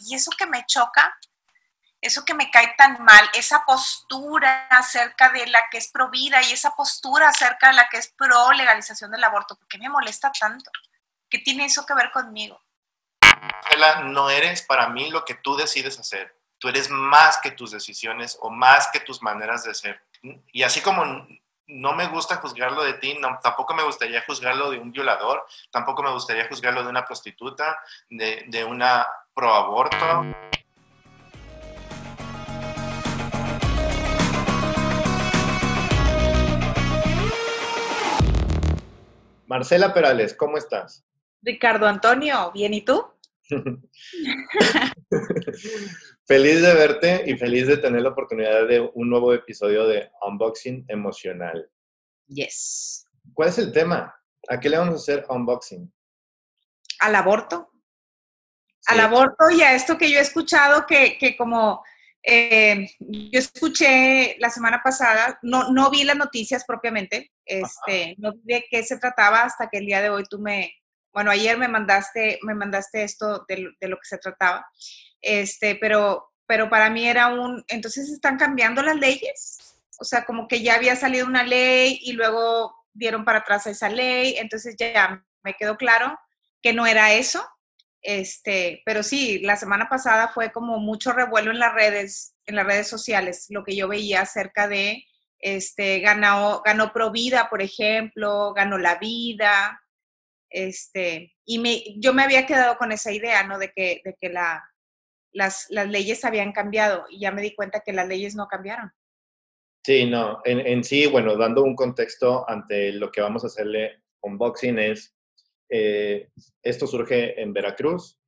y eso que me choca, eso que me cae tan mal, esa postura acerca de la que es pro vida y esa postura acerca de la que es pro legalización del aborto, ¿por qué me molesta tanto? ¿Qué tiene eso que ver conmigo? no eres para mí lo que tú decides hacer. Tú eres más que tus decisiones o más que tus maneras de ser. Y así como no me gusta juzgarlo de ti, no, tampoco me gustaría juzgarlo de un violador, tampoco me gustaría juzgarlo de una prostituta, de una proaborto. Marcela Perales, ¿cómo estás? Ricardo Antonio, ¿bien y tú? feliz de verte y feliz de tener la oportunidad de un nuevo episodio de Unboxing Emocional. Yes. ¿Cuál es el tema? ¿A qué le vamos a hacer unboxing? Al aborto. Al aborto y a esto que yo he escuchado que, como eh, yo escuché la semana pasada, no, no vi las noticias propiamente, este, no vi de qué se trataba hasta que el día de hoy tú me, bueno, ayer me mandaste, me mandaste esto de, lo que se trataba, este, pero, pero para mí era un, entonces están cambiando las leyes, o sea, como que ya había salido una ley y luego dieron para atrás esa ley, entonces ya me quedó claro que no era eso, este, pero sí, la semana pasada fue como mucho revuelo en las redes, en las redes sociales, lo que yo veía acerca de, este, ganó, ganó Provida, por ejemplo, ganó la vida, este, y me, yo me había quedado con esa idea, ¿no? De que, de que la, las, leyes habían cambiado y ya me di cuenta que las leyes no cambiaron. Sí, no, en, en sí, bueno, dando un contexto ante lo que vamos a hacerle unboxing es, eh, esto surge en Veracruz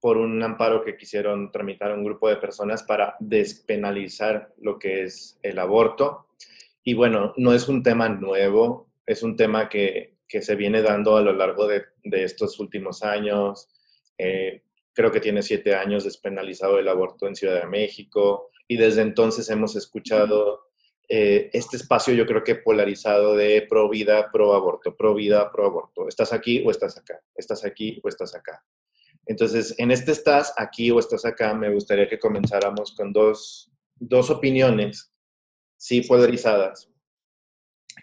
por un amparo que quisieron tramitar un grupo de personas para despenalizar lo que es el aborto. Y bueno, no es un tema nuevo, es un tema que que se viene dando a lo largo de, estos últimos años. Eh, creo que tiene siete años despenalizado el aborto en Ciudad de México y desde entonces hemos escuchado eh, este espacio yo creo que polarizado de pro vida, pro aborto, pro vida, pro aborto. Estás aquí o estás acá, estás aquí o estás acá. Entonces, en este estás aquí o estás acá, me gustaría que comenzáramos con dos, dos opiniones, sí polarizadas,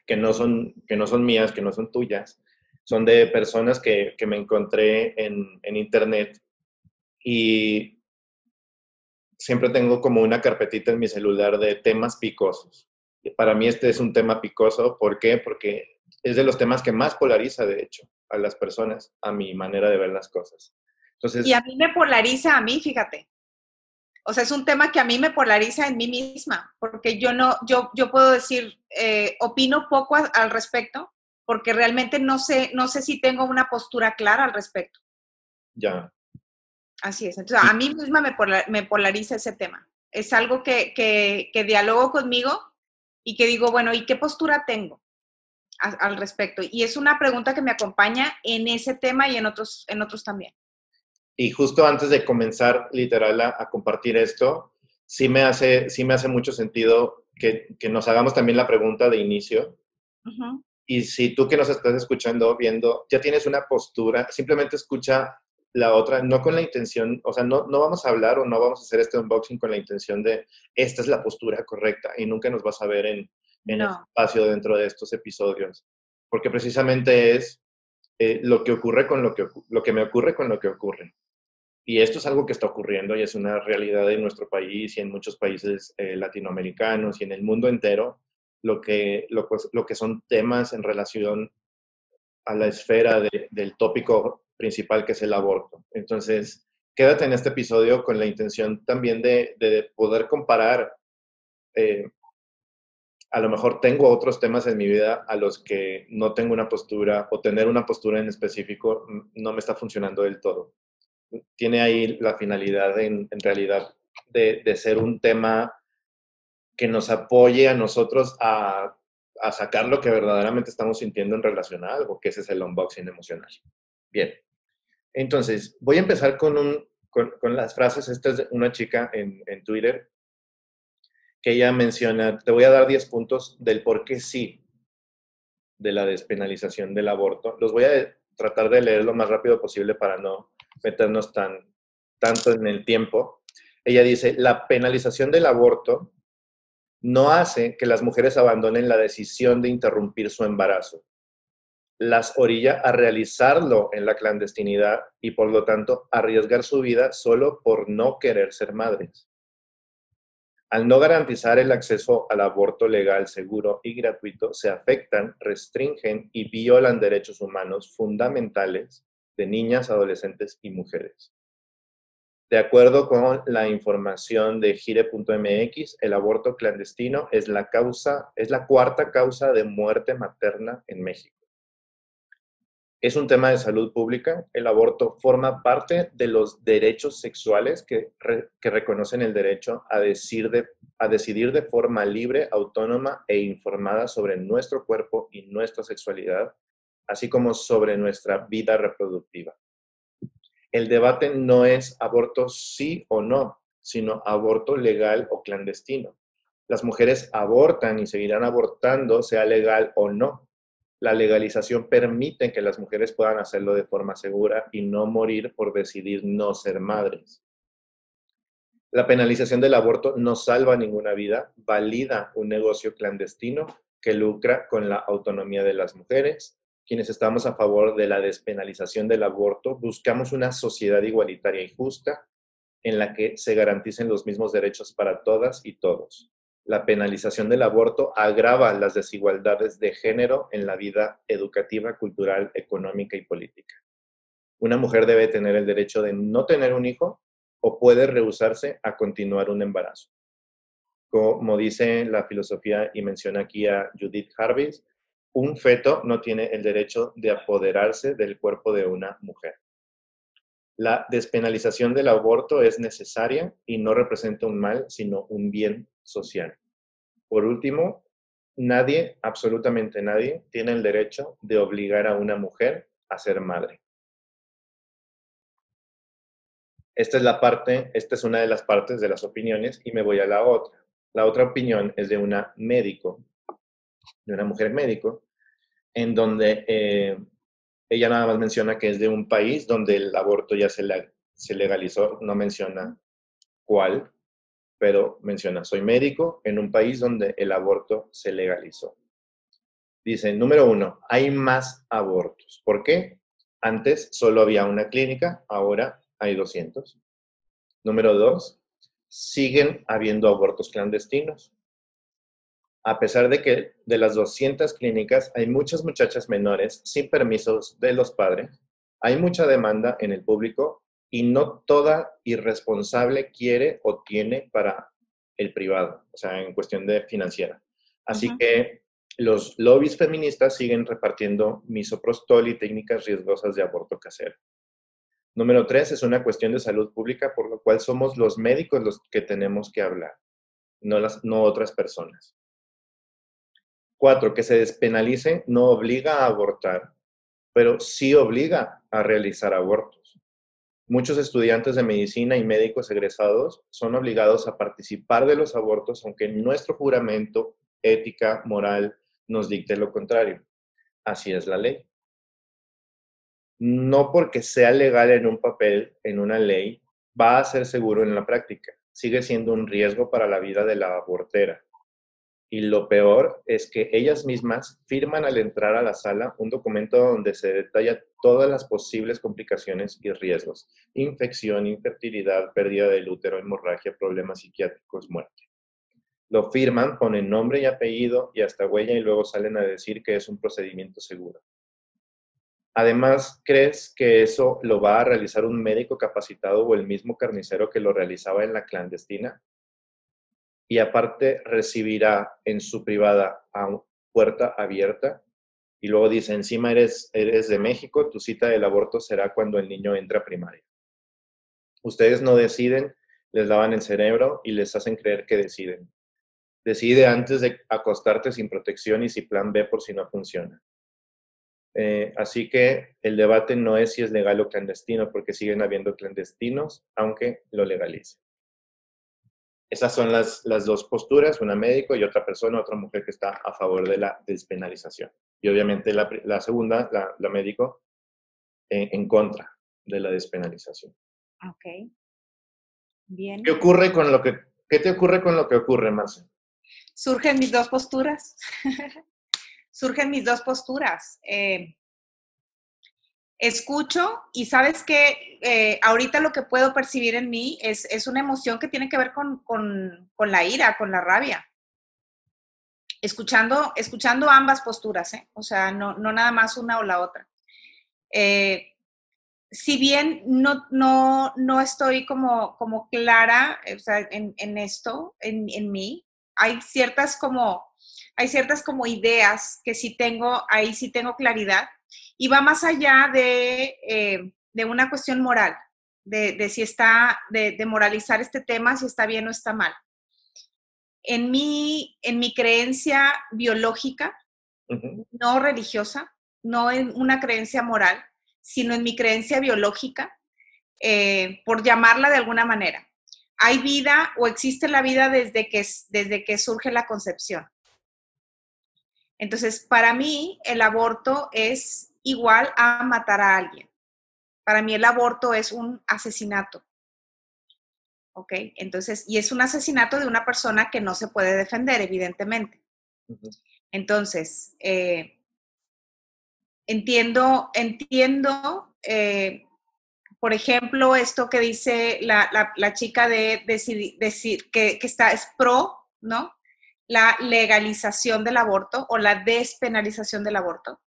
que no son, que no son mías, que no son tuyas, son de personas que, que me encontré en, en, internet y siempre tengo como una carpetita en mi celular de temas picosos. Para mí este es un tema picoso, ¿por qué? Porque es de los temas que más polariza, de hecho, a las personas, a mi manera de ver las cosas. Entonces, y a mí me polariza a mí, fíjate. O sea, es un tema que a mí me polariza en mí misma, porque yo no, yo, yo puedo decir, eh, opino poco al respecto, porque realmente no sé, no sé si tengo una postura clara al respecto. Ya. Así es. Entonces, a mí misma me, polariza ese tema. Es algo que, que, que, dialogo conmigo y que digo, bueno, ¿y qué postura tengo al respecto? Y es una pregunta que me acompaña en ese tema y en otros, en otros también. Y justo antes de comenzar literal a, compartir esto, sí me hace, sí me hace mucho sentido que, que nos hagamos también la pregunta de inicio. Y si tú que nos estás escuchando, viendo, ya tienes una postura, simplemente escucha la otra, no con la intención, o sea, no, no vamos a hablar o no vamos a hacer este unboxing con la intención de esta es la postura correcta y nunca nos vas a ver en, en espacio dentro de estos episodios, porque precisamente es eh, lo que ocurre con lo que, lo que me ocurre con lo que ocurre. Y esto es algo que está ocurriendo y es una realidad en nuestro país y en muchos países eh, latinoamericanos y en el mundo entero, lo que, lo, pues, lo, que son temas en relación a la esfera del tópico principal que es el aborto. Entonces, quédate en este episodio con la intención también de, de poder comparar. Eh, a lo mejor tengo otros temas en mi vida a los que no tengo una postura o tener una postura en específico no me está funcionando del todo tiene ahí la finalidad en, realidad de, ser un tema que nos apoye a nosotros a, sacar lo que verdaderamente estamos sintiendo en relación a algo, que ese es el unboxing emocional. Bien, entonces voy a empezar con, un, con, las frases. Esta es una chica en, en Twitter que ella menciona, te voy a dar 10 puntos del por qué sí de la despenalización del aborto. Los voy a tratar de leer lo más rápido posible para no meternos tan, tanto en el tiempo. Ella dice, la penalización del aborto no hace que las mujeres abandonen la decisión de interrumpir su embarazo. Las orilla a realizarlo en la clandestinidad y por lo tanto arriesgar su vida solo por no querer ser madres. Al no garantizar el acceso al aborto legal, seguro y gratuito, se afectan, restringen y violan derechos humanos fundamentales de niñas, adolescentes y mujeres. De acuerdo con la información de gire.mx, el aborto clandestino es la es la cuarta causa de muerte materna en México. Es un tema de salud pública. El aborto forma parte de los derechos sexuales que, reconocen el derecho a decidir de forma libre, autónoma e informada sobre nuestro cuerpo y nuestra sexualidad, así como sobre nuestra vida reproductiva el debate no es aborto sí o no, sino aborto legal o clandestino. Las mujeres abortan y seguirán abortando, sea legal o no. La legalización permite que las mujeres puedan hacerlo de forma segura y no morir por decidir no ser madres. La penalización del aborto no salva ninguna vida, valida un negocio clandestino que lucra con la autonomía de las mujeres, quienes estamos a favor de la despenalización del aborto, buscamos una sociedad igualitaria y justa en la que se garanticen los mismos derechos para todas y todos. La penalización del aborto agrava las desigualdades de género en la vida educativa, cultural, económica y política. Una mujer debe tener el derecho de no tener un hijo o puede rehusarse a continuar un embarazo. Como dice la filosofía y menciona aquí a Judith Harvis, un feto no tiene el derecho de apoderarse del cuerpo de una mujer. La despenalización del aborto es necesaria y no representa un mal, sino un bien social. Por último, nadie, absolutamente nadie, tiene el derecho de obligar a una mujer a ser madre. Esta es la parte, esta es una de las partes de las opiniones y me voy a la otra. La otra opinión es de una médico, de una mujer médico, en donde eh, ella nada más menciona que es de un país donde el aborto ya se, se legalizó, no menciona cuál, pero menciona, soy médico en un país donde el aborto se legalizó. Dice, número uno, hay más abortos. ¿Por qué? Antes solo había una clínica, ahora hay 200. Número dos, siguen habiendo abortos clandestinos a pesar de que de las 200 clínicas hay muchas muchachas menores sin permisos de los padres, hay mucha demanda en el público y no toda irresponsable quiere o tiene para el privado, o sea, en cuestión de financiera. Así que los lobbies feministas siguen repartiendo misoprostol y técnicas riesgosas de aborto casero. Número tres, es una cuestión de salud pública, por lo cual somos los médicos los que tenemos que hablar, no, las, no otras personas. Cuatro, que se despenalice no obliga a abortar, pero sí obliga a realizar abortos. Muchos estudiantes de medicina y médicos egresados son obligados a participar de los abortos, aunque nuestro juramento, ética, moral, nos dicte lo contrario. Así es la ley. No porque sea legal en un papel, en una ley, va a ser seguro en la práctica. Sigue siendo un riesgo para la vida de la abortera. Y lo peor es que ellas mismas firman al entrar a la sala un documento donde se detalla todas las posibles complicaciones y riesgos. Infección, infertilidad, pérdida del útero, hemorragia, problemas psiquiátricos, muerte. Lo firman, ponen nombre y apellido y hasta huella y luego salen a decir que es un procedimiento seguro. Además, ¿crees que eso lo va a realizar un médico capacitado o el mismo carnicero que lo realizaba en la clandestina? Y aparte recibirá en su privada a puerta abierta y luego dice, encima eres, eres de México, tu cita del aborto será cuando el niño entra primaria. Ustedes no deciden, les lavan el cerebro y les hacen creer que deciden. Decide antes de acostarte sin protección y sin plan B por si no funciona. Eh, así que el debate no es si es legal o clandestino, porque siguen habiendo clandestinos, aunque lo legalicen. Esas son las, dos posturas, una médico y otra persona, otra mujer que está a favor de la despenalización. Y obviamente la, segunda, la, médico, en, contra de la despenalización. Ok. Bien. ¿Qué ocurre con lo que, qué te ocurre con lo que ocurre, Marcia? Surgen mis dos posturas. Surgen mis dos posturas. Eh, escucho y sabes que eh, ahorita lo que puedo percibir en mí es, es una emoción que tiene que ver con, con, con, la ira, con la rabia. Escuchando, escuchando ambas posturas, ¿eh? o sea, no, no, nada más una o la otra. Eh, si bien no, no, no estoy como, como clara o sea, en, en, esto, en, en mí, hay ciertas como, hay ciertas como ideas que sí tengo, ahí sí tengo claridad, y va más allá de, eh, de una cuestión moral, de, de si está, de, de, moralizar este tema, si está bien o está mal. En mi, en mi creencia biológica, no religiosa, no en una creencia moral, sino en mi creencia biológica, eh, por llamarla de alguna manera. Hay vida o existe la vida desde que, desde que surge la concepción. Entonces, para mí, el aborto es igual a matar a alguien. Para mí, el aborto es un asesinato. ¿Ok? Entonces, y es un asesinato de una persona que no se puede defender, evidentemente. Entonces, eh, entiendo, entiendo, eh, por ejemplo, esto que dice la, chica de decir, que, que, está, es pro, ¿no? La legalización del aborto o la despenalización del aborto.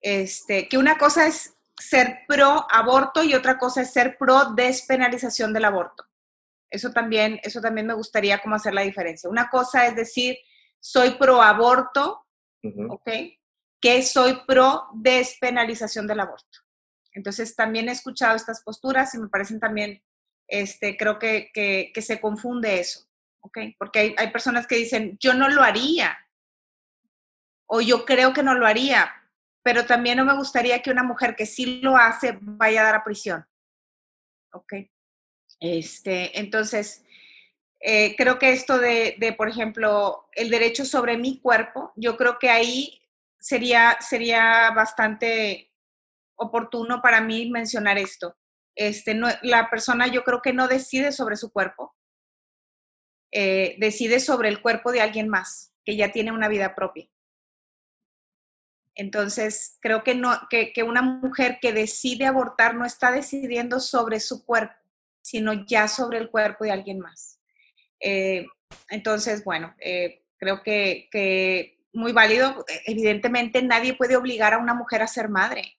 Este, que una cosa es ser pro aborto y otra cosa es ser pro despenalización del aborto. Eso también, eso también me gustaría como hacer la diferencia. Una cosa es decir, soy pro aborto, ¿ok? Que soy pro despenalización del aborto. Entonces, también he escuchado estas posturas y me parecen también, este, creo que, que, que se confunde eso, ¿ok? Porque hay, hay personas que dicen, yo no lo haría, o yo creo que no lo haría, pero también no me gustaría que una mujer que sí lo hace vaya a dar a prisión. ¿Ok? Este, entonces, eh, creo que esto de, de, por ejemplo, el derecho sobre mi cuerpo, yo creo que ahí sería, sería bastante oportuno para mí mencionar esto. Este, no, la persona yo creo que no decide sobre su cuerpo, eh, decide sobre el cuerpo de alguien más, que ya tiene una vida propia. Entonces, creo que, no, que, una mujer que decide abortar no está decidiendo sobre su cuerpo, sino ya sobre el cuerpo de alguien más. Eh, entonces, bueno, eh, creo que, que, muy válido. Evidentemente, nadie puede obligar a una mujer a ser madre.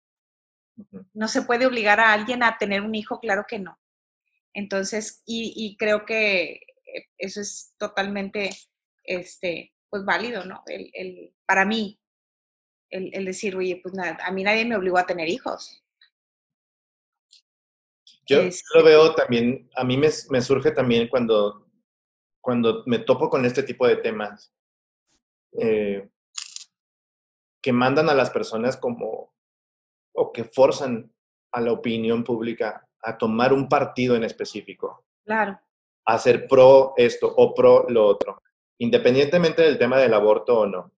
No se puede obligar a alguien a tener un hijo, claro que no. Entonces, y, creo que eso es totalmente, este, pues válido, ¿no? El, el, para mí, el, decir, oye, pues nada, a mí nadie me obligó a tener hijos. Yo lo veo también, a mí me, me, surge también cuando, cuando me topo con este tipo de temas, eh, que mandan a las personas como, o que forzan a la opinión pública a tomar un partido en específico. Claro. A ser pro esto o pro lo otro, independientemente del tema del aborto o no.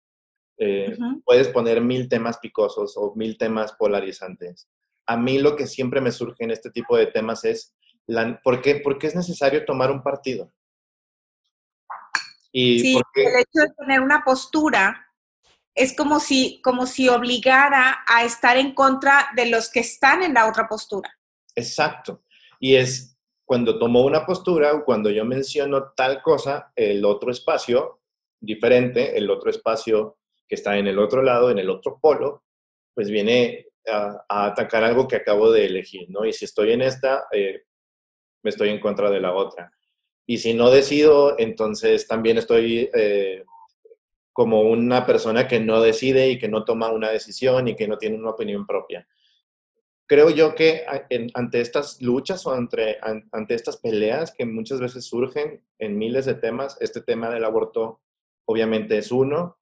Eh, puedes poner mil temas picosos o mil temas polarizantes. A mí lo que siempre me surge en este tipo de temas es, la, ¿por, qué, ¿por qué es necesario tomar un partido? Y sí, el hecho de tener una postura es como si, como si obligara a estar en contra de los que están en la otra postura. Exacto. Y es cuando tomo una postura o cuando yo menciono tal cosa, el otro espacio diferente, el otro espacio que está en el otro lado, en el otro polo, pues viene a, atacar algo que acabo de elegir, ¿no? Y si estoy en esta, eh, me estoy en contra de la otra. Y si no decido, entonces también estoy eh, como una persona que no decide y que no toma una decisión y que no tiene una opinión propia. Creo yo que ante estas luchas o ante, ante estas peleas que muchas veces surgen en miles de temas, este tema del aborto obviamente es uno,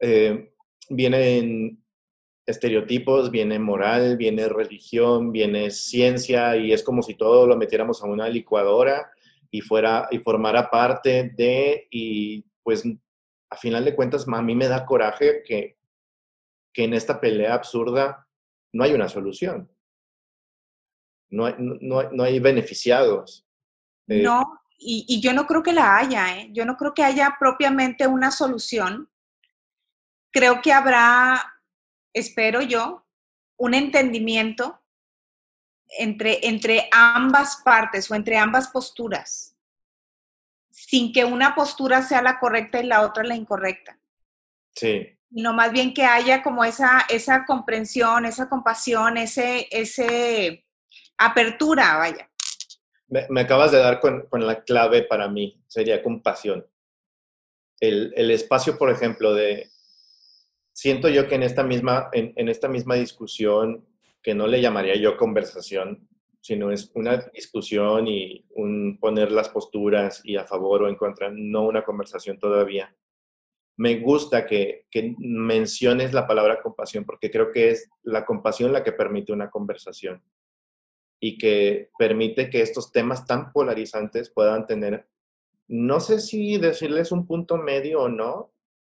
eh, vienen estereotipos, viene moral, viene religión, viene ciencia y es como si todo lo metiéramos a una licuadora y fuera y formara parte de y pues a final de cuentas a mí me da coraje que, que en esta pelea absurda no hay una solución. No hay, no, no hay beneficiados. Eh, no, y, yo no creo que la haya, ¿eh? yo no creo que haya propiamente una solución. Creo que habrá, espero yo, un entendimiento entre, entre ambas partes o entre ambas posturas, sin que una postura sea la correcta y la otra la incorrecta. Sí. No, más bien que haya como esa, esa comprensión, esa compasión, ese, ese apertura, vaya. Me, acabas de dar con, la clave para mí, sería compasión. El, el, espacio, por ejemplo, de... Siento yo que en esta, misma, en, en esta misma discusión, que no le llamaría yo conversación, sino es una discusión y un poner las posturas y a favor o en contra, no una conversación todavía. Me gusta que, que menciones la palabra compasión porque creo que es la compasión la que permite una conversación y que permite que estos temas tan polarizantes puedan tener, no sé si decirles un punto medio o no,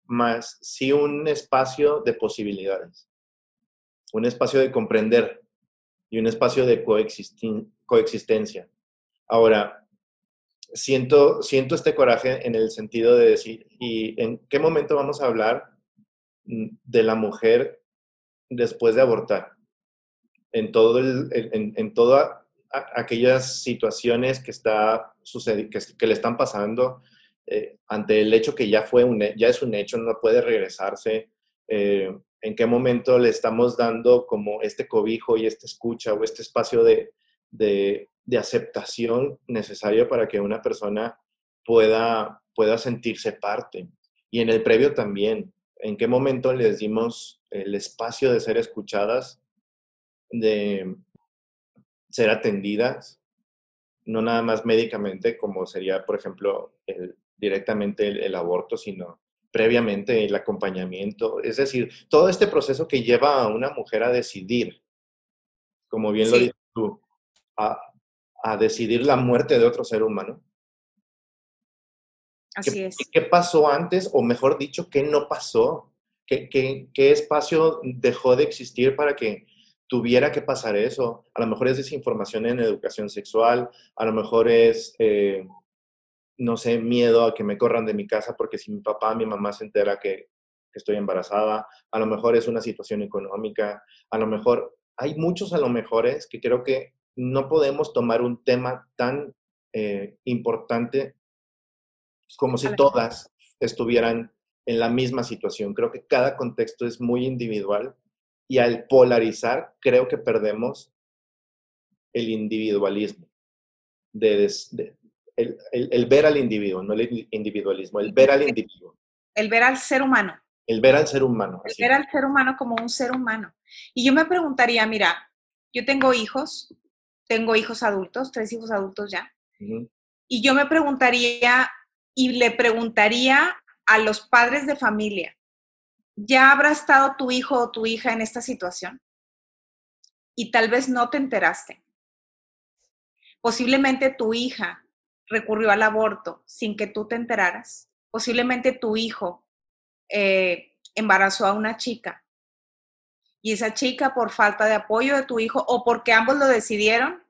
más sí un espacio de posibilidades, un espacio de comprender y un espacio de coexistencia. Ahora, siento, siento este coraje en el sentido de decir, ¿y en qué momento vamos a hablar mm, de la mujer después de abortar? En, todo en, todas aquellas situaciones que, está que, que le están pasando eh, ante el hecho que ya, fue un, ya es un hecho, no puede regresarse, eh, en qué momento le estamos dando como este cobijo y esta escucha o este espacio de, de, de aceptación necesario para que una persona pueda, pueda sentirse parte. Y en el previo también, en qué momento les dimos el espacio de ser escuchadas de ser atendidas, no nada más médicamente, como sería, por ejemplo, directamente el, aborto, sino previamente el acompañamiento. Es decir, todo este proceso que lleva a una mujer a decidir, como bien lo dices tú, a, decidir la muerte de otro ser humano. Así es. ¿Qué pasó antes? O mejor dicho, ¿qué no pasó? ¿Qué, qué espacio dejó de existir para que tuviera que pasar eso. A lo mejor es desinformación en educación sexual, a lo mejor es, eh, no sé, miedo a que me corran de mi casa porque si mi papá, mi mamá se entera que, estoy embarazada, a lo mejor es una situación económica, a lo mejor hay muchos a lo mejores que creo que no podemos tomar un tema tan eh, importante como si todas estuvieran en la misma situación. Creo que cada contexto es muy individual y al polarizar, creo que perdemos el individualismo, de, el, ver al individuo, no el individualismo, el ver al individuo. El ver al ser humano. El ver al ser humano. El ver al ser humano como un ser humano. Y yo me preguntaría, mira, yo tengo hijos, tengo hijos adultos, tres hijos adultos ya, y yo me preguntaría y le preguntaría a los padres de familia, ya habrá estado tu hijo o tu hija en esta situación y tal vez no te enteraste. Posiblemente tu hija recurrió al aborto sin que tú te enteraras. Posiblemente tu hijo eh, embarazó a una chica y esa chica por falta de apoyo de tu hijo o porque ambos lo decidieron,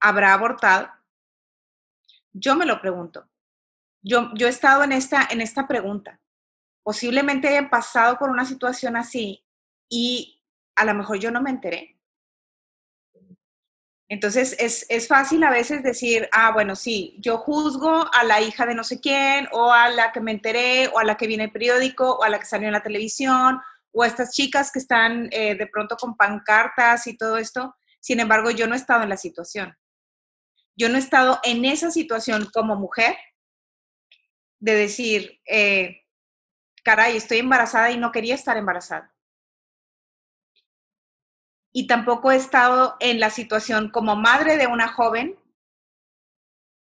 habrá abortado. Yo me lo pregunto. Yo, yo he estado en esta, en esta pregunta posiblemente hayan pasado por una situación así y a lo mejor yo no me enteré. Entonces es, fácil a veces decir, ah, bueno, sí, yo juzgo a la hija de no sé quién, o a la que me enteré, o a la que viene el periódico, o a la que salió en la televisión, o a estas chicas que están eh, de pronto con pancartas y todo esto. Sin embargo, yo no he estado en la situación. Yo no he estado en esa situación como mujer de decir, eh, caray, estoy embarazada y no quería estar embarazada. Y tampoco he estado en la situación como madre de una joven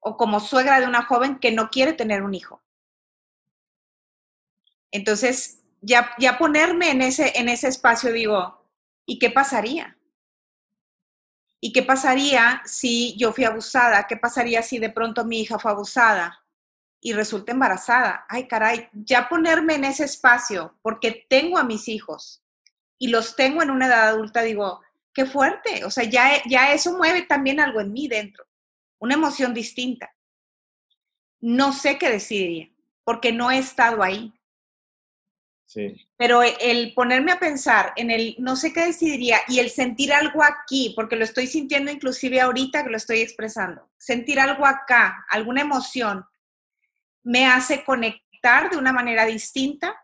o como suegra de una joven que no quiere tener un hijo. Entonces, ya, ya ponerme en ese, en ese espacio, digo, ¿y qué pasaría? ¿Y qué pasaría si yo fui abusada? ¿Qué pasaría si de pronto mi hija fue abusada? Y resulta embarazada. Ay, caray, ya ponerme en ese espacio porque tengo a mis hijos y los tengo en una edad adulta, digo, qué fuerte. O sea, ya, ya eso mueve también algo en mí dentro. una emoción distinta. No sé qué decidiría, porque no he estado ahí. Pero el ponerme a pensar en el no sé qué decidiría y el sentir algo aquí, porque lo estoy sintiendo inclusive ahorita que lo estoy expresando, sentir algo acá, alguna emoción, me hace conectar de una manera distinta.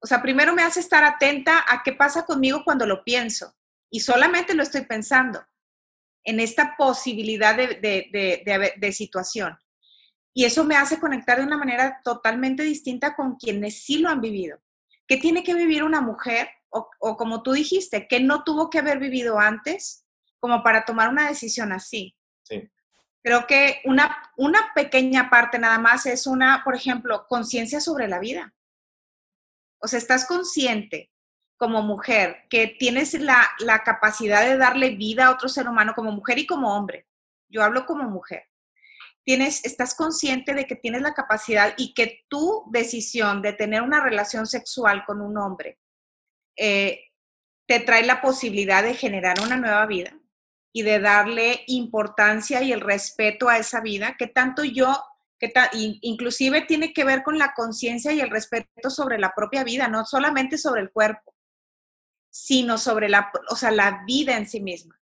O sea, primero me hace estar atenta a qué pasa conmigo cuando lo pienso y solamente lo estoy pensando en esta posibilidad de, de, de situación. Y eso me hace conectar de una manera totalmente distinta con quienes sí lo han vivido. ¿Qué tiene que vivir una mujer? O, como tú dijiste, que no tuvo que haber vivido antes como para tomar una decisión así. Sí. Creo que una, una pequeña parte nada más es una, por ejemplo, conciencia sobre la vida. O sea, estás consciente como mujer que tienes la, la capacidad de darle vida a otro ser humano como mujer y como hombre. Yo hablo como mujer tienes, estás consciente de que tienes la capacidad y que tu decisión de tener una relación sexual con un hombre eh, te trae la posibilidad de generar una nueva vida y de darle importancia y el respeto a esa vida, que tanto yo, que inclusive tiene que ver con la conciencia y el respeto sobre la propia vida, no solamente sobre el cuerpo, sino sobre la, o sea, la vida en sí misma.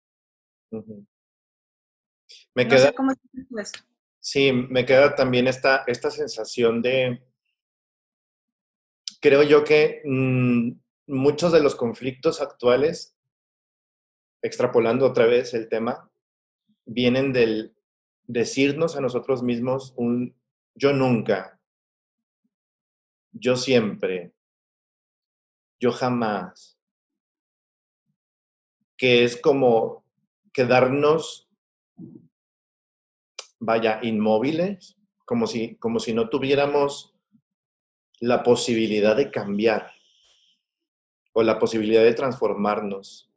Me queda, cómo esto. Sí, me queda también esta, esta sensación de, creo yo que mm, muchos de los conflictos actuales, extrapolando otra vez el tema, vienen del decirnos a nosotros mismos un yo nunca, yo siempre, yo jamás, que es como quedarnos vaya, inmóviles, como si, como si no tuviéramos la posibilidad de cambiar o la posibilidad de transformarnos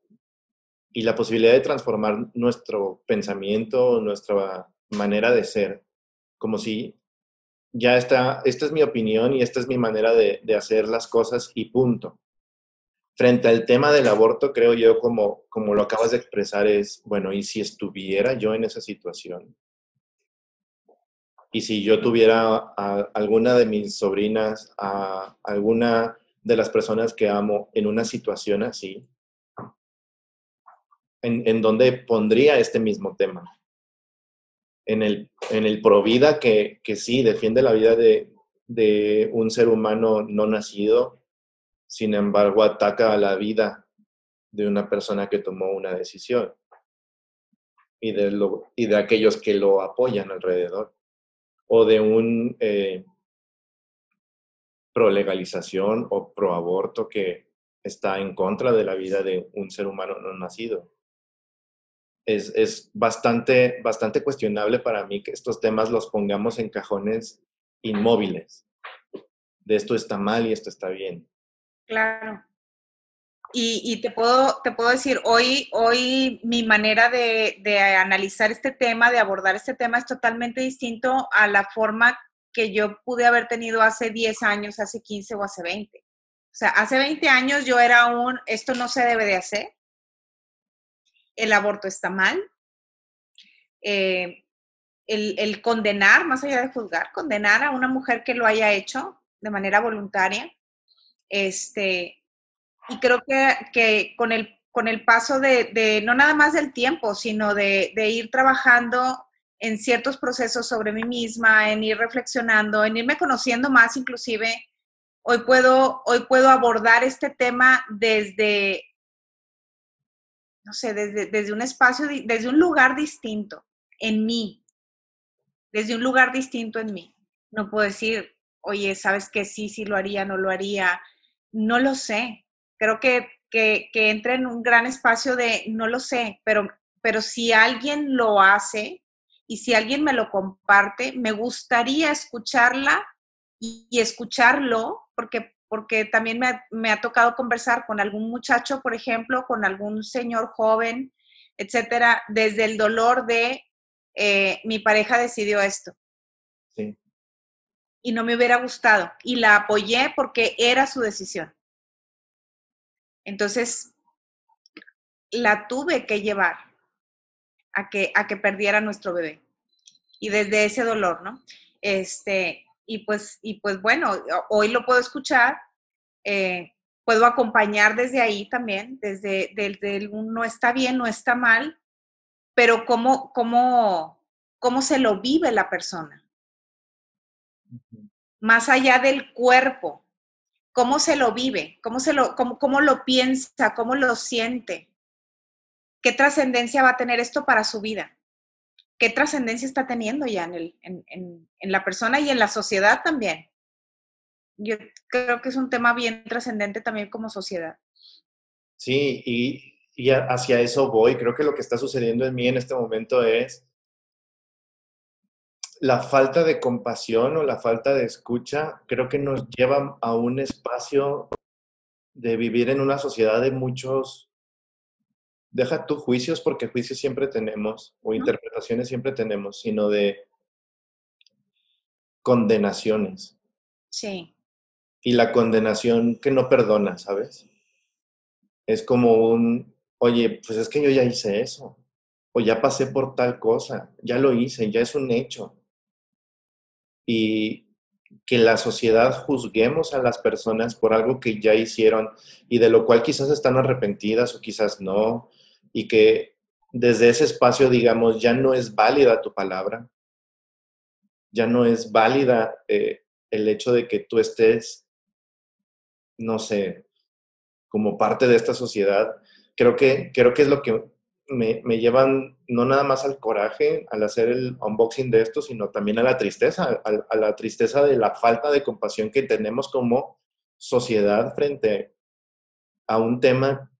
y la posibilidad de transformar nuestro pensamiento, nuestra manera de ser, como si ya está, esta es mi opinión y esta es mi manera de, de hacer las cosas y punto. Frente al tema del aborto, creo yo, como, como lo acabas de expresar, es, bueno, ¿y si estuviera yo en esa situación? Y si yo tuviera a alguna de mis sobrinas, a alguna de las personas que amo en una situación así, en, en donde pondría este mismo tema. En el, en el Provida, que, que sí defiende la vida de, de un ser humano no nacido, sin embargo ataca a la vida de una persona que tomó una decisión y de, lo, y de aquellos que lo apoyan alrededor o de un eh, pro legalización o pro aborto que está en contra de la vida de un ser humano no nacido. Es, es, bastante, bastante cuestionable para mí que estos temas los pongamos en cajones inmóviles. De esto está mal y esto está bien. Claro. Y, te, puedo, te puedo decir, hoy, hoy mi manera de, de, analizar este tema, de abordar este tema, es totalmente distinto a la forma que yo pude haber tenido hace 10 años, hace 15 o hace 20. O sea, hace 20 años yo era un, esto no se debe de hacer, el aborto está mal, eh, el, condenar, más allá de juzgar, condenar a una mujer que lo haya hecho de manera voluntaria, este, y creo que, que con, el, con el paso de, de, no nada más del tiempo, sino de, de, ir trabajando en ciertos procesos sobre mí misma, en ir reflexionando, en irme conociendo más inclusive, hoy puedo, hoy puedo abordar este tema desde, no sé, desde, desde un espacio, desde un lugar distinto en mí, desde un lugar distinto en mí. No puedo decir, oye, ¿sabes que sí, sí lo haría, no lo haría? No lo sé, creo que, que, que entra en un gran espacio de, no lo sé, pero, pero si alguien lo hace y si alguien me lo comparte, me gustaría escucharla y, escucharlo, porque, porque también me ha, me ha, tocado conversar con algún muchacho, por ejemplo, con algún señor joven, etcétera, desde el dolor de eh, mi pareja decidió esto. Sí. Y no me hubiera gustado. Y la apoyé porque era su decisión. Entonces, la tuve que llevar a que, a que perdiera nuestro bebé. y desde ese dolor, ¿no? Este, y pues, y pues bueno, hoy lo puedo escuchar, eh, puedo acompañar desde ahí también, desde, desde el no está bien, no está mal, pero cómo, cómo, cómo se lo vive la persona. Más allá del cuerpo, cómo se lo vive, cómo, se lo, cómo, cómo lo piensa, cómo lo siente. ¿Qué trascendencia va a tener esto para su vida? ¿Qué trascendencia está teniendo ya en, el, en, en, la persona y en la sociedad también? Yo creo que es un tema bien trascendente también como sociedad. Sí, y, y hacia eso voy. Creo que lo que está sucediendo en mí en este momento es la falta de compasión o la falta de escucha, creo que nos lleva a un espacio de vivir en una sociedad de muchos, deja tus juicios porque juicios siempre tenemos o interpretaciones siempre tenemos, sino de condenaciones. Sí. Y la condenación que no perdona, ¿sabes? Es como un, oye, pues es que yo ya hice eso, o ya pasé por tal cosa, ya lo hice, ya es un hecho y que la sociedad juzguemos a las personas por algo que ya hicieron y de lo cual quizás están arrepentidas o quizás no, y que desde ese espacio, digamos, ya no es válida tu palabra, ya no es válida eh, el hecho de que tú estés, no sé, como parte de esta sociedad. Creo que, creo que es lo que me, me, llevan no nada más al coraje al hacer el unboxing de esto, sino también a la tristeza, a, a, la tristeza de la falta de compasión que tenemos como sociedad frente a un tema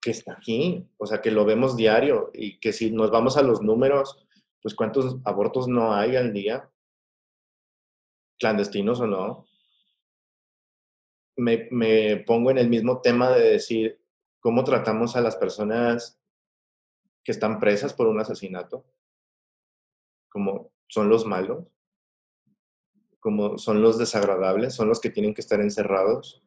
que está aquí, o sea, que lo vemos diario y que si nos vamos a los números, pues cuántos abortos no hay al día, clandestinos o no. Me, me pongo en el mismo tema de decir cómo tratamos a las personas que están presas por un asesinato, como son los malos, como son los desagradables, son los que tienen que estar encerrados,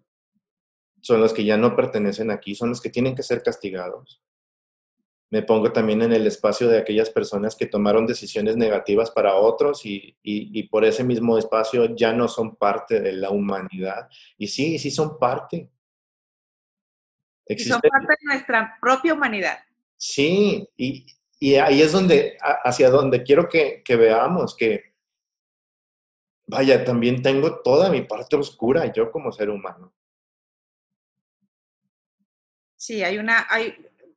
son los que ya no pertenecen aquí, son los que tienen que ser castigados. Me pongo también en el espacio de aquellas personas que tomaron decisiones negativas para otros y, y, y por ese mismo espacio ya no son parte de la humanidad. Y sí, sí son parte. Existe... son parte de nuestra propia humanidad. Sí, y, y, ahí es donde, hacia donde quiero que, que, veamos que, vaya, también tengo toda mi parte oscura yo como ser humano. Sí, hay una, hay,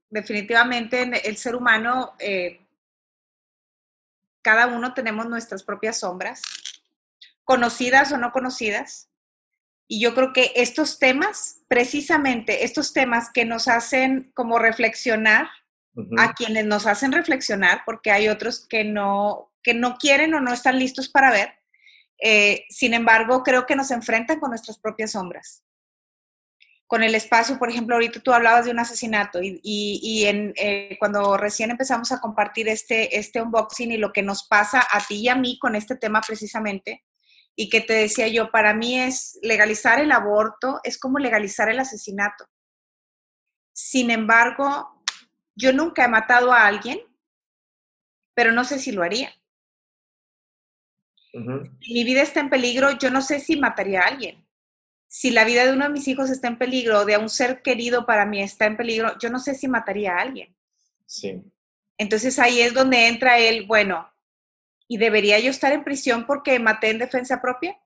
definitivamente el ser humano, eh, cada uno tenemos nuestras propias sombras, conocidas o no conocidas. Y yo creo que estos temas, precisamente estos temas que nos hacen como reflexionar, a quienes nos hacen reflexionar, porque hay otros que no, que no quieren o no están listos para ver. Eh, sin embargo, creo que nos enfrentan con nuestras propias sombras. Con el espacio, por ejemplo, ahorita tú hablabas de un asesinato y, y, y en, eh, cuando recién empezamos a compartir este, este unboxing y lo que nos pasa a ti y a mí con este tema precisamente, y que te decía yo, para mí es legalizar el aborto, es como legalizar el asesinato. Sin embargo, yo nunca he matado a alguien, pero no sé si lo haría. Uh -huh. Si mi vida está en peligro, yo no sé si mataría a alguien. Si la vida de uno de mis hijos está en peligro, de un ser querido para mí está en peligro, yo no sé si mataría a alguien. Sí. Entonces ahí es donde entra él, bueno, ¿y debería yo estar en prisión porque maté en defensa propia?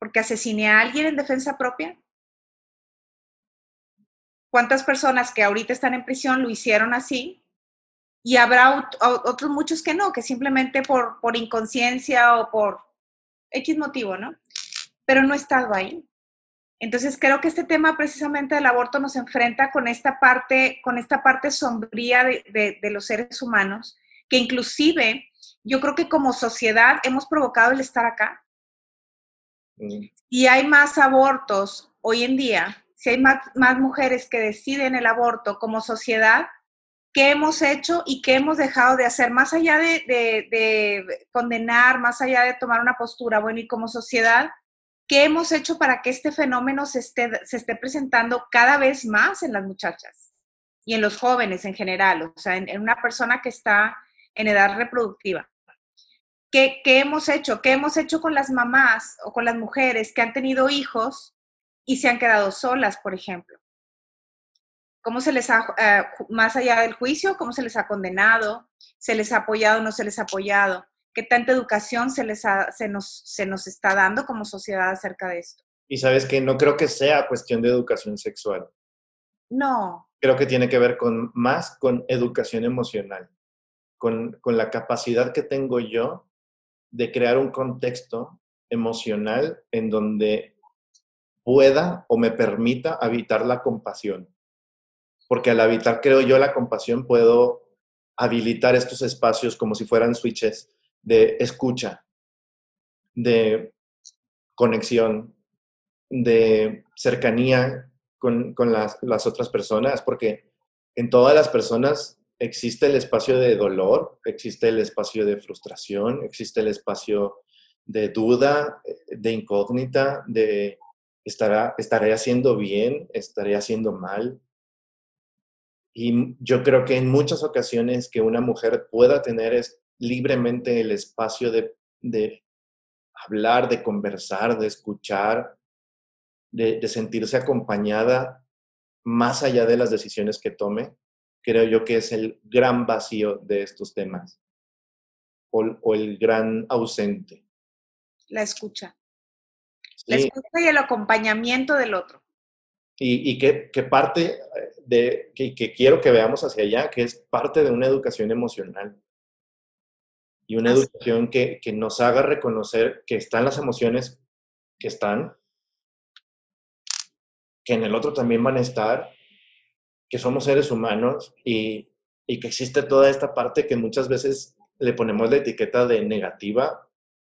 ¿Porque asesiné a alguien en defensa propia? cuántas personas que ahorita están en prisión lo hicieron así y habrá otros muchos que no, que simplemente por, por inconsciencia o por X motivo, ¿no? Pero no he estado ahí. Entonces creo que este tema precisamente del aborto nos enfrenta con esta parte, con esta parte sombría de, de, de los seres humanos, que inclusive yo creo que como sociedad hemos provocado el estar acá. Mm. Y hay más abortos hoy en día si hay más, más, mujeres que deciden el aborto como sociedad, ¿qué hemos hecho y qué hemos dejado de hacer? Más allá de, de, de, condenar, más allá de tomar una postura, bueno, y como sociedad, ¿qué hemos hecho para que este fenómeno se esté, se esté presentando cada vez más en las muchachas y en los jóvenes en general? O sea, en, en una persona que está en edad reproductiva. ¿qué, ¿qué hemos hecho? ¿Qué hemos hecho con las mamás o con las mujeres que han tenido hijos y se han quedado solas, por ejemplo? ¿Cómo se les ha, eh, más allá del juicio, cómo se les ha condenado? ¿Se les ha apoyado o no se les ha apoyado? ¿Qué tanta educación se, les se, nos, se nos está dando como sociedad acerca de esto? Y sabes que no creo que sea cuestión de educación sexual. No. Creo que tiene que ver con más con educación emocional, con, con la capacidad que tengo yo de crear un contexto emocional en donde pueda o me permita habitar la compasión. Porque al habitar, creo yo, la compasión, puedo habilitar estos espacios como si fueran switches de escucha, de conexión, de cercanía con, las, las, otras personas, porque en todas las personas existe el espacio de dolor, existe el espacio de frustración, existe el espacio de duda, de incógnita, de estará, estaré haciendo bien, estaré haciendo mal. Y yo creo que en muchas ocasiones que una mujer pueda tener es libremente el espacio de, de hablar, de conversar, de escuchar, de, sentirse acompañada más allá de las decisiones que tome, creo yo que es el gran vacío de estos temas o, el gran ausente. La escucha. La escucha y el acompañamiento del otro. Y, y que, parte de, que, que, quiero que veamos hacia allá, que es parte de una educación emocional. Y una educación que, que nos haga reconocer que están las emociones que están, que en el otro también van a estar, que somos seres humanos y, que existe toda esta parte que muchas veces le ponemos la etiqueta de negativa,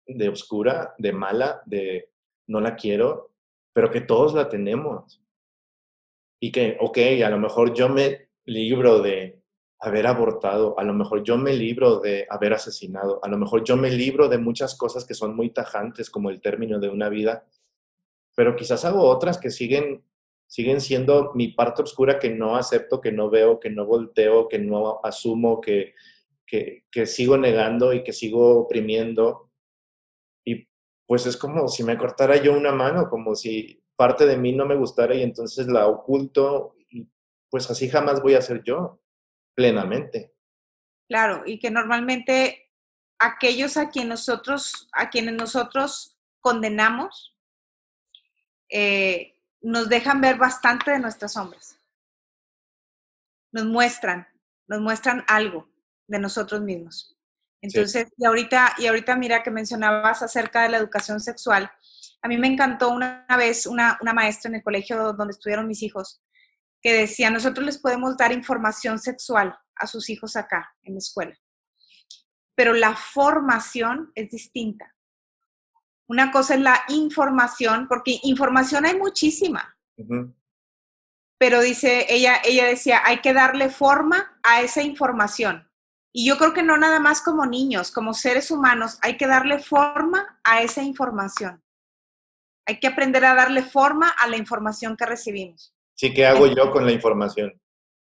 de oscura, de mala, de no la quiero, pero que todos la tenemos. Y que, ok, a lo mejor yo me libro de haber abortado, a lo mejor yo me libro de haber asesinado, a lo mejor yo me libro de muchas cosas que son muy tajantes como el término de una vida, pero quizás hago otras que siguen siguen siendo mi parte oscura que no acepto, que no veo, que no volteo, que no asumo, que, que, sigo negando y que sigo oprimiendo. Y pues es como si me cortara yo una mano, como si parte de mí no me gustara y entonces la oculto y pues así jamás voy a ser yo plenamente. Claro, y que normalmente aquellos a quienes nosotros, a quienes nosotros condenamos, eh, nos dejan ver bastante de nuestras sombras. Nos muestran, nos muestran algo de nosotros mismos. Entonces, y, ahorita, y ahorita mira que mencionabas acerca de la educación sexual. A mí me encantó una vez una, una maestra en el colegio donde estudiaron mis hijos que decía, nosotros les podemos dar información sexual a sus hijos acá en la escuela, pero la formación es distinta. Una cosa es la información, porque información hay muchísima. Pero dice, ella, ella decía, hay que darle forma a esa información. Y yo creo que no nada más como niños, como seres humanos, hay que darle forma a esa información. Hay que aprender a darle forma a la información que recibimos. Sí, ¿qué hago yo con la información?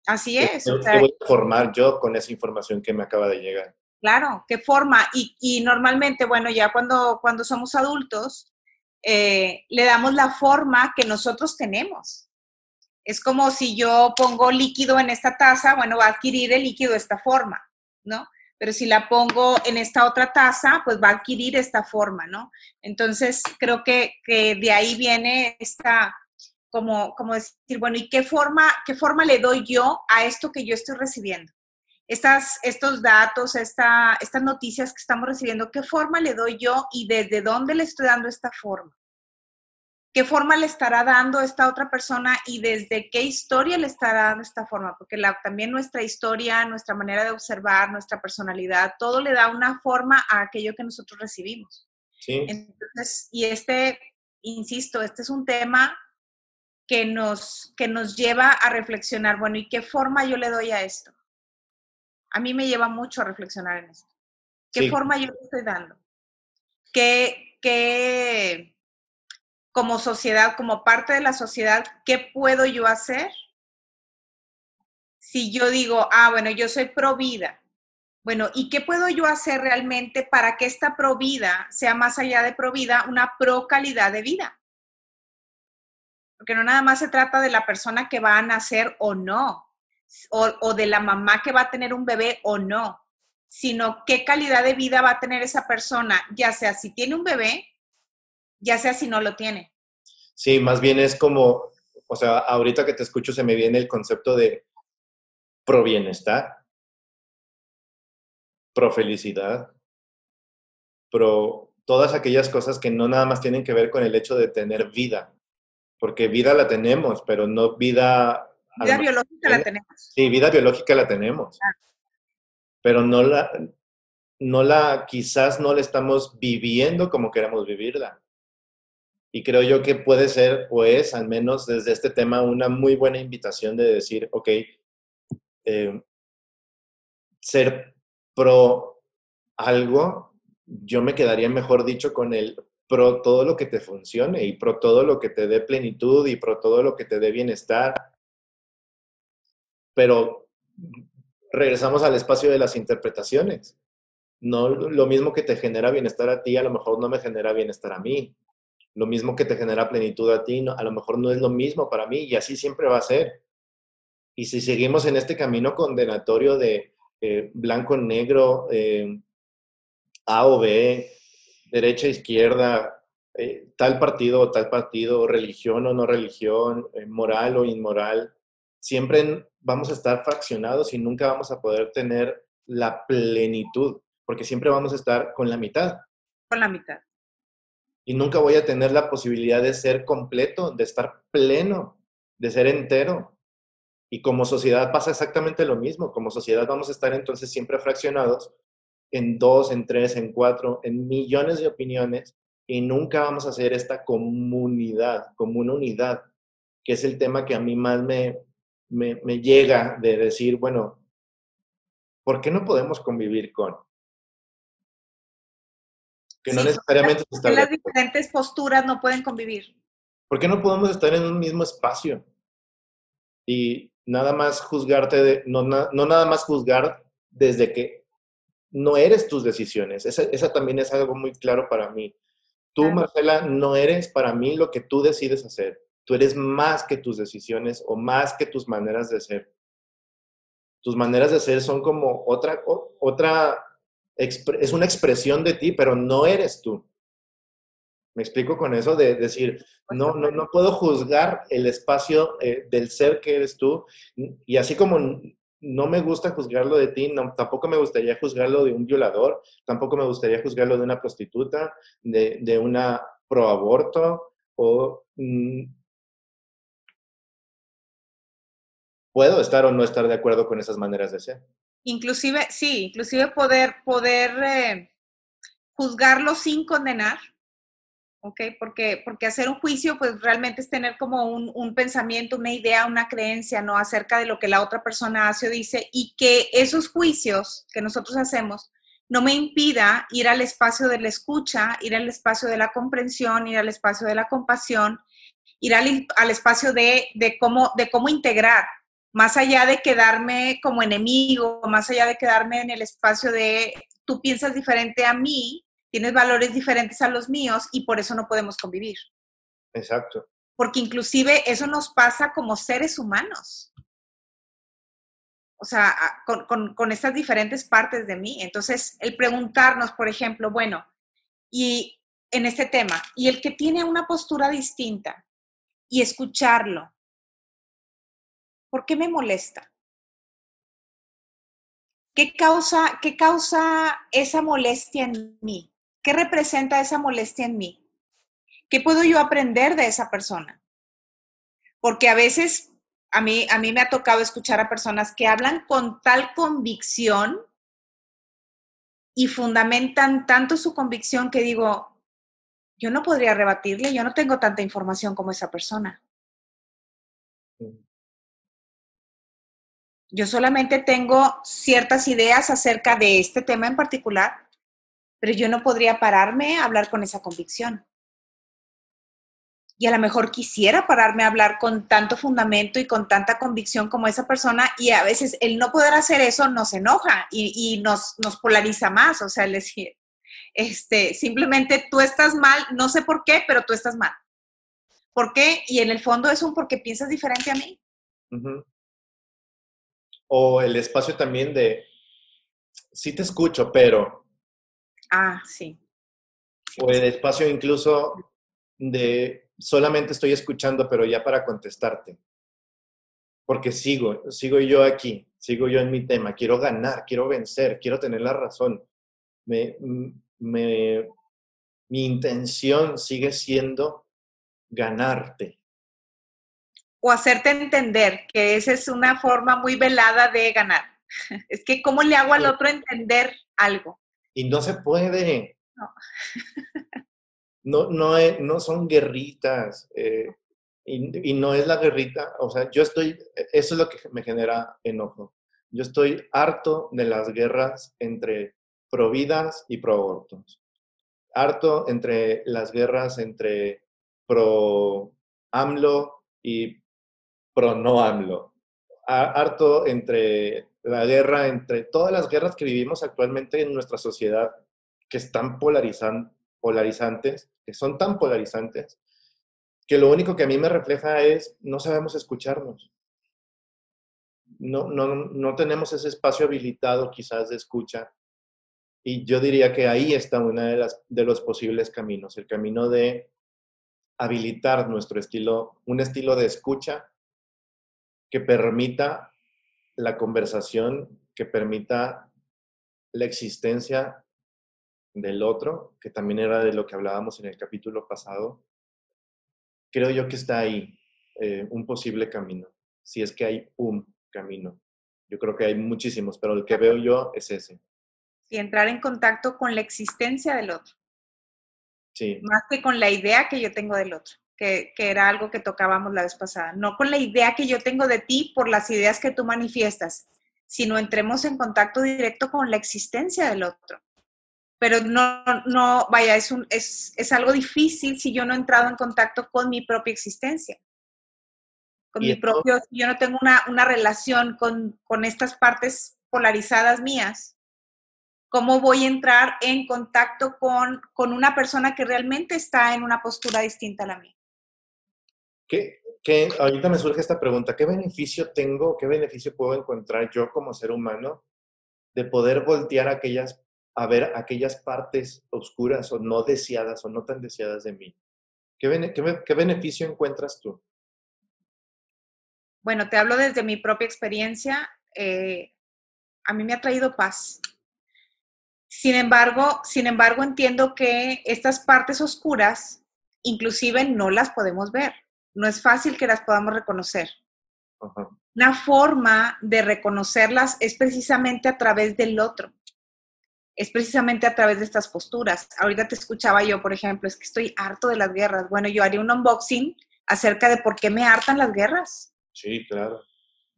Así es. ¿Qué, voy a formar yo con esa información que me acaba de llegar? Claro, qué forma. Y, normalmente, bueno, ya cuando, cuando somos adultos, eh, le damos la forma que nosotros tenemos. Es como si yo pongo líquido en esta taza, bueno, va a adquirir el líquido de esta forma, ¿no? Pero si la pongo en esta otra taza, pues va a adquirir esta forma, ¿no? Entonces, creo que, que de ahí viene esta, como, como decir, bueno, ¿y qué forma, qué forma le doy yo a esto que yo estoy recibiendo? estas, estos datos, esta, estas noticias que estamos recibiendo, ¿qué forma le doy yo y desde dónde le estoy dando esta forma? ¿Qué forma le estará dando esta otra persona y desde qué historia le estará dando esta forma? Porque la, también nuestra historia, nuestra manera de observar, nuestra personalidad, todo le da una forma a aquello que nosotros recibimos. Sí. Entonces, y este, insisto, este es un tema que nos, que nos lleva a reflexionar, bueno, ¿y qué forma yo le doy a esto? a mí me lleva mucho a reflexionar en esto. ¿Qué forma yo le estoy dando? ¿Qué, ¿Qué, como sociedad, como parte de la sociedad, qué puedo yo hacer si yo digo, ah, bueno, yo soy pro vida, Bueno, ¿y qué puedo yo hacer realmente para que esta provida sea más allá de provida, una pro calidad de vida? Porque no nada más se trata de la persona que va a nacer o no, o, de la mamá que va a tener un bebé o no, sino qué calidad de vida va a tener esa persona, ya sea si tiene un bebé, ya sea si no lo tiene. Sí, más bien es como, o sea, ahorita que te escucho se me viene el concepto de pro bienestar pro felicidad, pro todas aquellas cosas que no nada más tienen que ver con el hecho de tener vida, porque vida la tenemos, pero no vida... Vida biológica la tenemos. Sí, vida biológica la tenemos, ah. pero no la, no la, quizás no la estamos viviendo como queremos vivirla. Y creo yo que puede ser, o es, al menos desde este tema, una muy buena invitación de decir, ok, eh, ser pro algo, yo me quedaría mejor dicho con el pro todo lo que te funcione y pro todo lo que te dé plenitud y pro todo lo que te dé bienestar. Pero regresamos al espacio de las interpretaciones. No lo mismo que te genera bienestar a ti, a lo mejor no me genera bienestar a mí. Lo mismo que te genera plenitud a ti, a lo mejor no es lo mismo para mí y así siempre va a ser. Y si seguimos en este camino condenatorio de eh, blanco, negro, eh, A o B, derecha, izquierda, eh, tal partido o tal partido, religión o no religión, moral o inmoral, siempre vamos a estar fraccionados y nunca vamos a poder tener la plenitud, porque siempre vamos a estar con la mitad. Con la mitad. Y nunca voy a tener la posibilidad de ser completo, de estar pleno, de ser entero. Y como sociedad pasa exactamente lo mismo. Como sociedad vamos a estar entonces siempre fraccionados en dos, en tres, en cuatro, en millones de opiniones y nunca vamos a hacer esta comunidad, como una unidad, que es el tema que a mí más me, me, llega de decir, bueno, ¿por qué no podemos convivir con? Que no necesariamente... las diferentes posturas no pueden convivir. ¿Por qué no podemos estar en un mismo espacio? Y, nada más juzgarte, de, no, no nada más juzgar desde que no eres tus decisiones. Esa, esa también es algo muy claro para mí. Tú, Marcela, no eres para mí lo que tú decides hacer. Tú eres más que tus decisiones o más que tus maneras de ser. Tus maneras de ser son como otra, otra, es una expresión de ti, pero no eres tú. Me explico con eso de decir, no, no, no puedo juzgar el espacio eh, del ser que eres tú. Y así como no me gusta juzgarlo de ti, tampoco me gustaría juzgarlo de un violador, tampoco me gustaría juzgarlo de una prostituta, de, de una proaborto o... Mm, puedo estar o no estar de acuerdo con esas maneras de ser. Inclusive, sí, inclusive poder, poder eh, juzgarlo sin condenar ¿ok? Porque, porque hacer un juicio, pues realmente es tener como un, un, pensamiento, una idea, una creencia, ¿no? Acerca de lo que la otra persona hace o dice y que esos juicios que nosotros hacemos no me impida ir al espacio de la escucha, ir al espacio de la comprensión, ir al espacio de la compasión, ir al, al espacio de, de, cómo, de cómo integrar, más allá de quedarme como enemigo, más allá de quedarme en el espacio de tú piensas diferente a mí, tienes valores diferentes a los míos y por eso no podemos convivir. Exacto. Porque inclusive eso nos pasa como seres humanos. O sea, con, con, estas diferentes partes de mí. Entonces, el preguntarnos, por ejemplo, bueno, y en este tema, y el que tiene una postura distinta y escucharlo, ¿por qué me molesta? ¿Qué causa, ¿Qué causa esa molestia en mí? ¿Qué representa esa molestia en mí? ¿Qué puedo yo aprender de esa persona? Porque a veces a mí, a mí me ha tocado escuchar a personas que hablan con tal convicción y fundamentan tanto su convicción que digo, yo no podría rebatirle, yo no tengo tanta información como esa persona. Yo solamente tengo ciertas ideas acerca de este tema en particular, pero yo no podría pararme a hablar con esa convicción. y a lo mejor quisiera pararme a hablar con tanto fundamento y con tanta convicción como esa persona y a veces el no poder hacer eso nos enoja y, nos, nos, polariza más, o sea, el decir, este, simplemente tú estás mal, no sé por qué, pero tú estás mal. ¿Por qué? Y en el fondo es un porque piensas diferente a mí. O el espacio también de, sí te escucho, pero... Ah, sí. o el espacio incluso de solamente estoy escuchando, pero ya para contestarte. Porque sigo, sigo yo aquí, sigo yo en mi tema, quiero ganar, quiero vencer, quiero tener la razón. Me, me, mi intención sigue siendo ganarte. O hacerte entender que esa es una forma muy velada de ganar. Es que, ¿cómo le hago al otro entender algo? Y no se puede. No. no, no, no son guerritas eh, y, no es la guerrita, o sea, yo estoy, eso es lo que me genera enojo. Yo estoy harto de las guerras entre pro-vidas y pro-abortos. Harto entre las guerras entre pro-AMLO y pro-no-AMLO. Harto entre la guerra, entre todas las guerras que vivimos actualmente en nuestra sociedad que están polarizando polarizantes, que son tan polarizantes, que lo único que a mí me refleja es no sabemos escucharnos. No, no, no tenemos ese espacio habilitado quizás de escucha. Y yo diría que ahí está uno de, de los posibles caminos, el camino de habilitar nuestro estilo, un estilo de escucha que permita la conversación, que permita la existencia del otro, que también era de lo que hablábamos en el capítulo pasado, creo yo que está ahí eh, un posible camino, si es que hay un camino. Yo creo que hay muchísimos, pero el que veo yo es ese. Y entrar en contacto con la existencia del otro. Sí. Más que con la idea que yo tengo del otro, que, que era algo que tocábamos la vez pasada. No con la idea que yo tengo de ti por las ideas que tú manifiestas, sino entremos en contacto directo con la existencia del otro pero no, no, vaya, es, un, es, es, algo difícil si yo no he entrado en contacto con mi propia existencia. Con mi propio, si yo no tengo una, una relación con, con, estas partes polarizadas mías, ¿cómo voy a entrar en contacto con, con una persona que realmente está en una postura distinta a la mía? ¿Qué, qué, ahorita me surge esta pregunta, ¿qué beneficio tengo, qué beneficio puedo encontrar yo como ser humano de poder voltear aquellas a ver aquellas partes oscuras o no deseadas o no tan deseadas de mí. ¿Qué, beneficio encuentras tú? Bueno, te hablo desde mi propia experiencia. Eh, a mí me ha traído paz. Sin embargo, sin embargo, entiendo que estas partes oscuras, inclusive no las podemos ver. No es fácil que las podamos reconocer. Una forma de reconocerlas es precisamente a través del otro es precisamente a través de estas posturas. Ahorita te escuchaba yo, por ejemplo, es que estoy harto de las guerras. Bueno, yo haría un unboxing acerca de por qué me hartan las guerras. Sí, claro.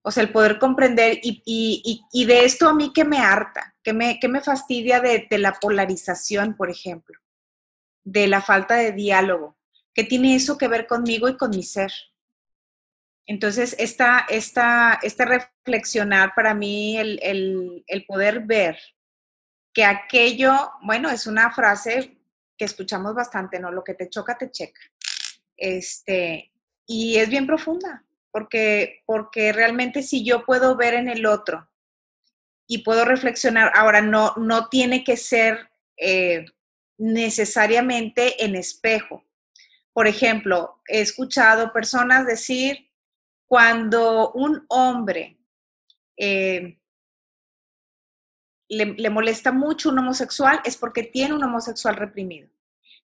O sea, el poder comprender y, de esto a mí que me harta, que me, que me fastidia de, la polarización, por ejemplo, de la falta de diálogo, que tiene eso que ver conmigo y con mi ser. Entonces, esta, esta, este reflexionar para mí, el, el poder ver que aquello, bueno, es una frase que escuchamos bastante, ¿no? Lo que te choca, te checa. Este, y es bien profunda, porque, porque realmente si yo puedo ver en el otro y puedo reflexionar, ahora no, no tiene que ser eh, necesariamente en espejo. Por ejemplo, he escuchado personas decir, cuando un hombre eh, le, molesta mucho un homosexual es porque tiene un homosexual reprimido.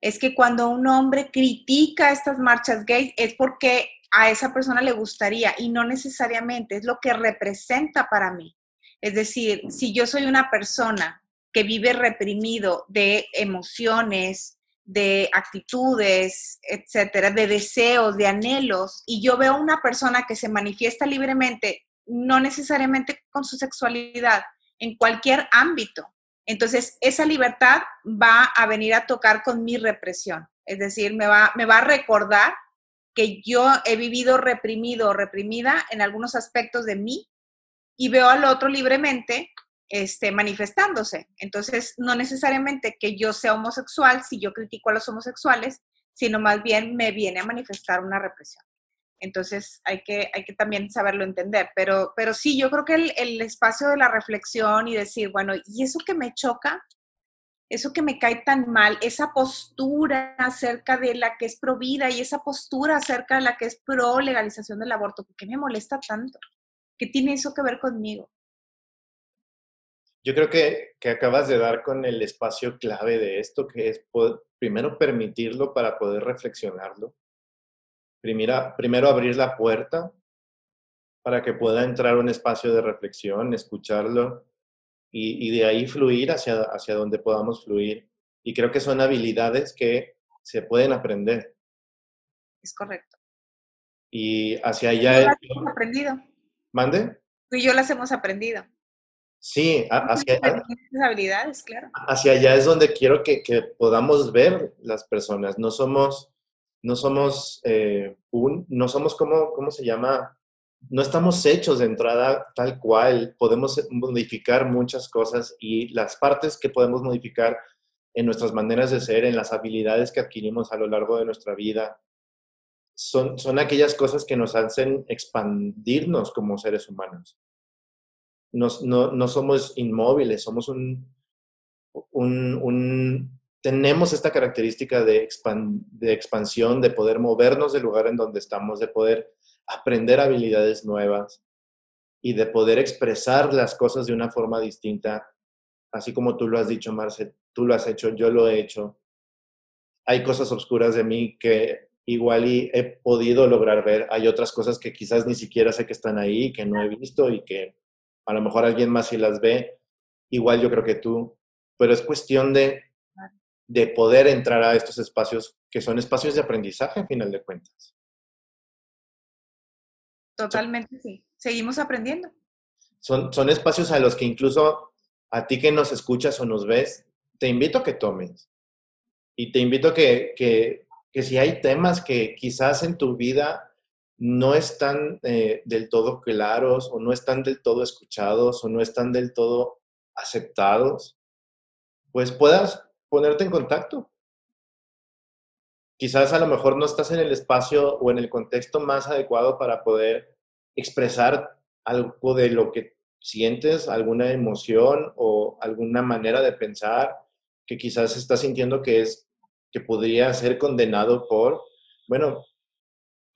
Es que cuando un hombre critica estas marchas gays es porque a esa persona le gustaría y no necesariamente es lo que representa para mí. Es decir, si yo soy una persona que vive reprimido de emociones, de actitudes, etcétera, de deseos, de anhelos, y yo veo una persona que se manifiesta libremente, no necesariamente con su sexualidad, en cualquier ámbito. Entonces, esa libertad va a venir a tocar con mi represión. Es decir, me va, me va a recordar que yo he vivido reprimido o reprimida en algunos aspectos de mí y veo al otro libremente este, manifestándose. Entonces, no necesariamente que yo sea homosexual si yo critico a los homosexuales, sino más bien me viene a manifestar una represión. Entonces, hay que, hay que también saberlo entender. Pero, pero sí, yo creo que el, el espacio de la reflexión y decir, bueno, ¿y eso que me choca? eso que me cae tan mal, esa postura acerca de la que es pro vida y esa postura acerca de la que es pro legalización del aborto, ¿por qué me molesta tanto? ¿Qué tiene eso que ver conmigo? Yo creo que, que, acabas de dar con el espacio clave de esto, que es primero permitirlo para poder reflexionarlo. Primero, primero abrir la puerta para que pueda entrar un espacio de reflexión, escucharlo y, y, de ahí fluir hacia, hacia donde podamos fluir. Y creo que son habilidades que se pueden aprender. Es correcto. Y hacia allá... Las hemos aprendido. ¿Mande? Tú y yo las hemos aprendido. Sí, hacia, habilidades, claro. hacia allá es donde quiero que, que, podamos ver las personas. No somos, no somos eh, un, no somos como, ¿cómo se llama? No estamos hechos de entrada tal cual. Podemos modificar muchas cosas y las partes que podemos modificar en nuestras maneras de ser, en las habilidades que adquirimos a lo largo de nuestra vida, son, son aquellas cosas que nos hacen expandirnos como seres humanos no, somos inmóviles, somos un, un, tenemos esta característica de, de expansión, de poder movernos del lugar en donde estamos, de poder aprender habilidades nuevas y de poder expresar las cosas de una forma distinta, así como tú lo has dicho, Marce, tú lo has hecho, yo lo he hecho. Hay cosas oscuras de mí que igual y he podido lograr ver, hay otras cosas que quizás ni siquiera sé que están ahí, que no he visto y que a lo mejor alguien más si las ve, igual yo creo que tú, pero es cuestión de, de poder entrar a estos espacios que son espacios de aprendizaje, a final de cuentas. Totalmente, sí. Seguimos aprendiendo. Son, son espacios a los que incluso a ti que nos escuchas o nos ves, te invito a que tomes. Y te invito a que, que, que si hay temas que quizás en tu vida no están eh, del todo claros o no están del todo escuchados o no están del todo aceptados, pues puedas ponerte en contacto. Quizás a lo mejor no estás en el espacio o en el contexto más adecuado para poder expresar algo de lo que sientes, alguna emoción o alguna manera de pensar que quizás estás sintiendo que es que podría ser condenado por, bueno,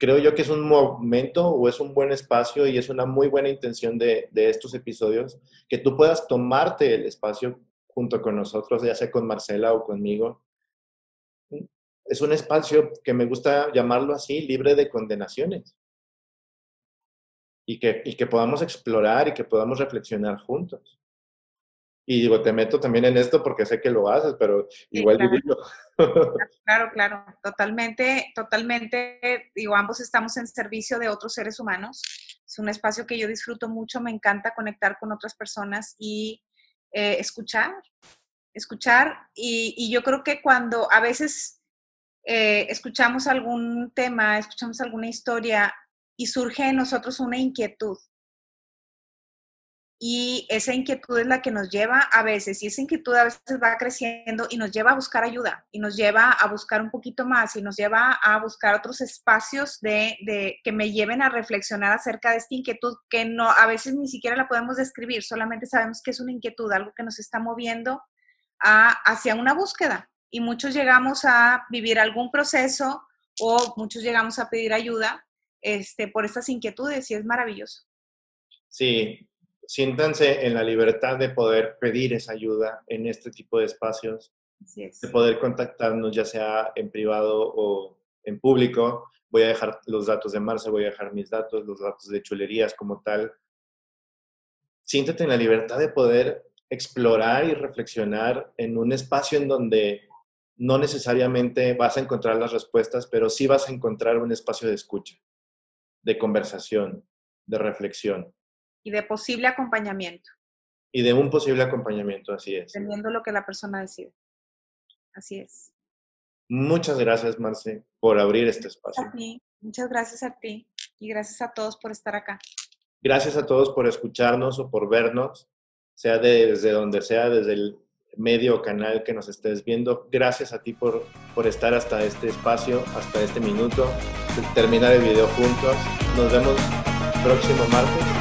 creo yo que es un momento o es un buen espacio y es una muy buena intención de, estos episodios, que tú puedas tomarte el espacio junto con nosotros, ya sea con Marcela o conmigo. Es un espacio que me gusta llamarlo así, libre de condenaciones. Y que, y que podamos explorar y que podamos reflexionar juntos. Y digo, te meto también en esto porque sé que lo haces, pero igual claro. claro, claro, totalmente, totalmente. Digo, ambos estamos en servicio de otros seres humanos. Es un espacio que yo disfruto mucho, me encanta conectar con otras personas y eh, escuchar, escuchar. Y, y, yo creo que cuando a veces eh, escuchamos algún tema, escuchamos alguna historia y surge en nosotros una inquietud, y esa inquietud es la que nos lleva a veces, y esa inquietud a veces va creciendo y nos lleva a buscar ayuda, y nos lleva a buscar un poquito más, y nos lleva a buscar otros espacios de, que me lleven a reflexionar acerca de esta inquietud que no, a veces ni siquiera la podemos describir, solamente sabemos que es una inquietud, algo que nos está moviendo hacia una búsqueda. Y muchos llegamos a vivir algún proceso o muchos llegamos a pedir ayuda este, por estas inquietudes y es maravilloso. Sí, siéntanse en la libertad de poder pedir esa ayuda en este tipo de espacios, de poder contactarnos ya sea en privado o en público. Voy a dejar los datos de Marce, voy a dejar mis datos, los datos de chulerías como tal. Siéntate en la libertad de poder explorar y reflexionar en un espacio en donde no necesariamente vas a encontrar las respuestas, pero sí vas a encontrar un espacio de escucha, de conversación, de reflexión y de posible acompañamiento. Y de un posible acompañamiento, así es. Dependiendo lo que la persona decide. Así es. Muchas gracias, Marce, por abrir este espacio. Muchas gracias a ti y gracias a todos por estar acá. Gracias a todos por escucharnos o por vernos, sea desde donde sea, desde el medio o canal que nos estés viendo. Gracias a ti por, por estar hasta este espacio, hasta este minuto, terminar el video juntos. Nos vemos próximo martes,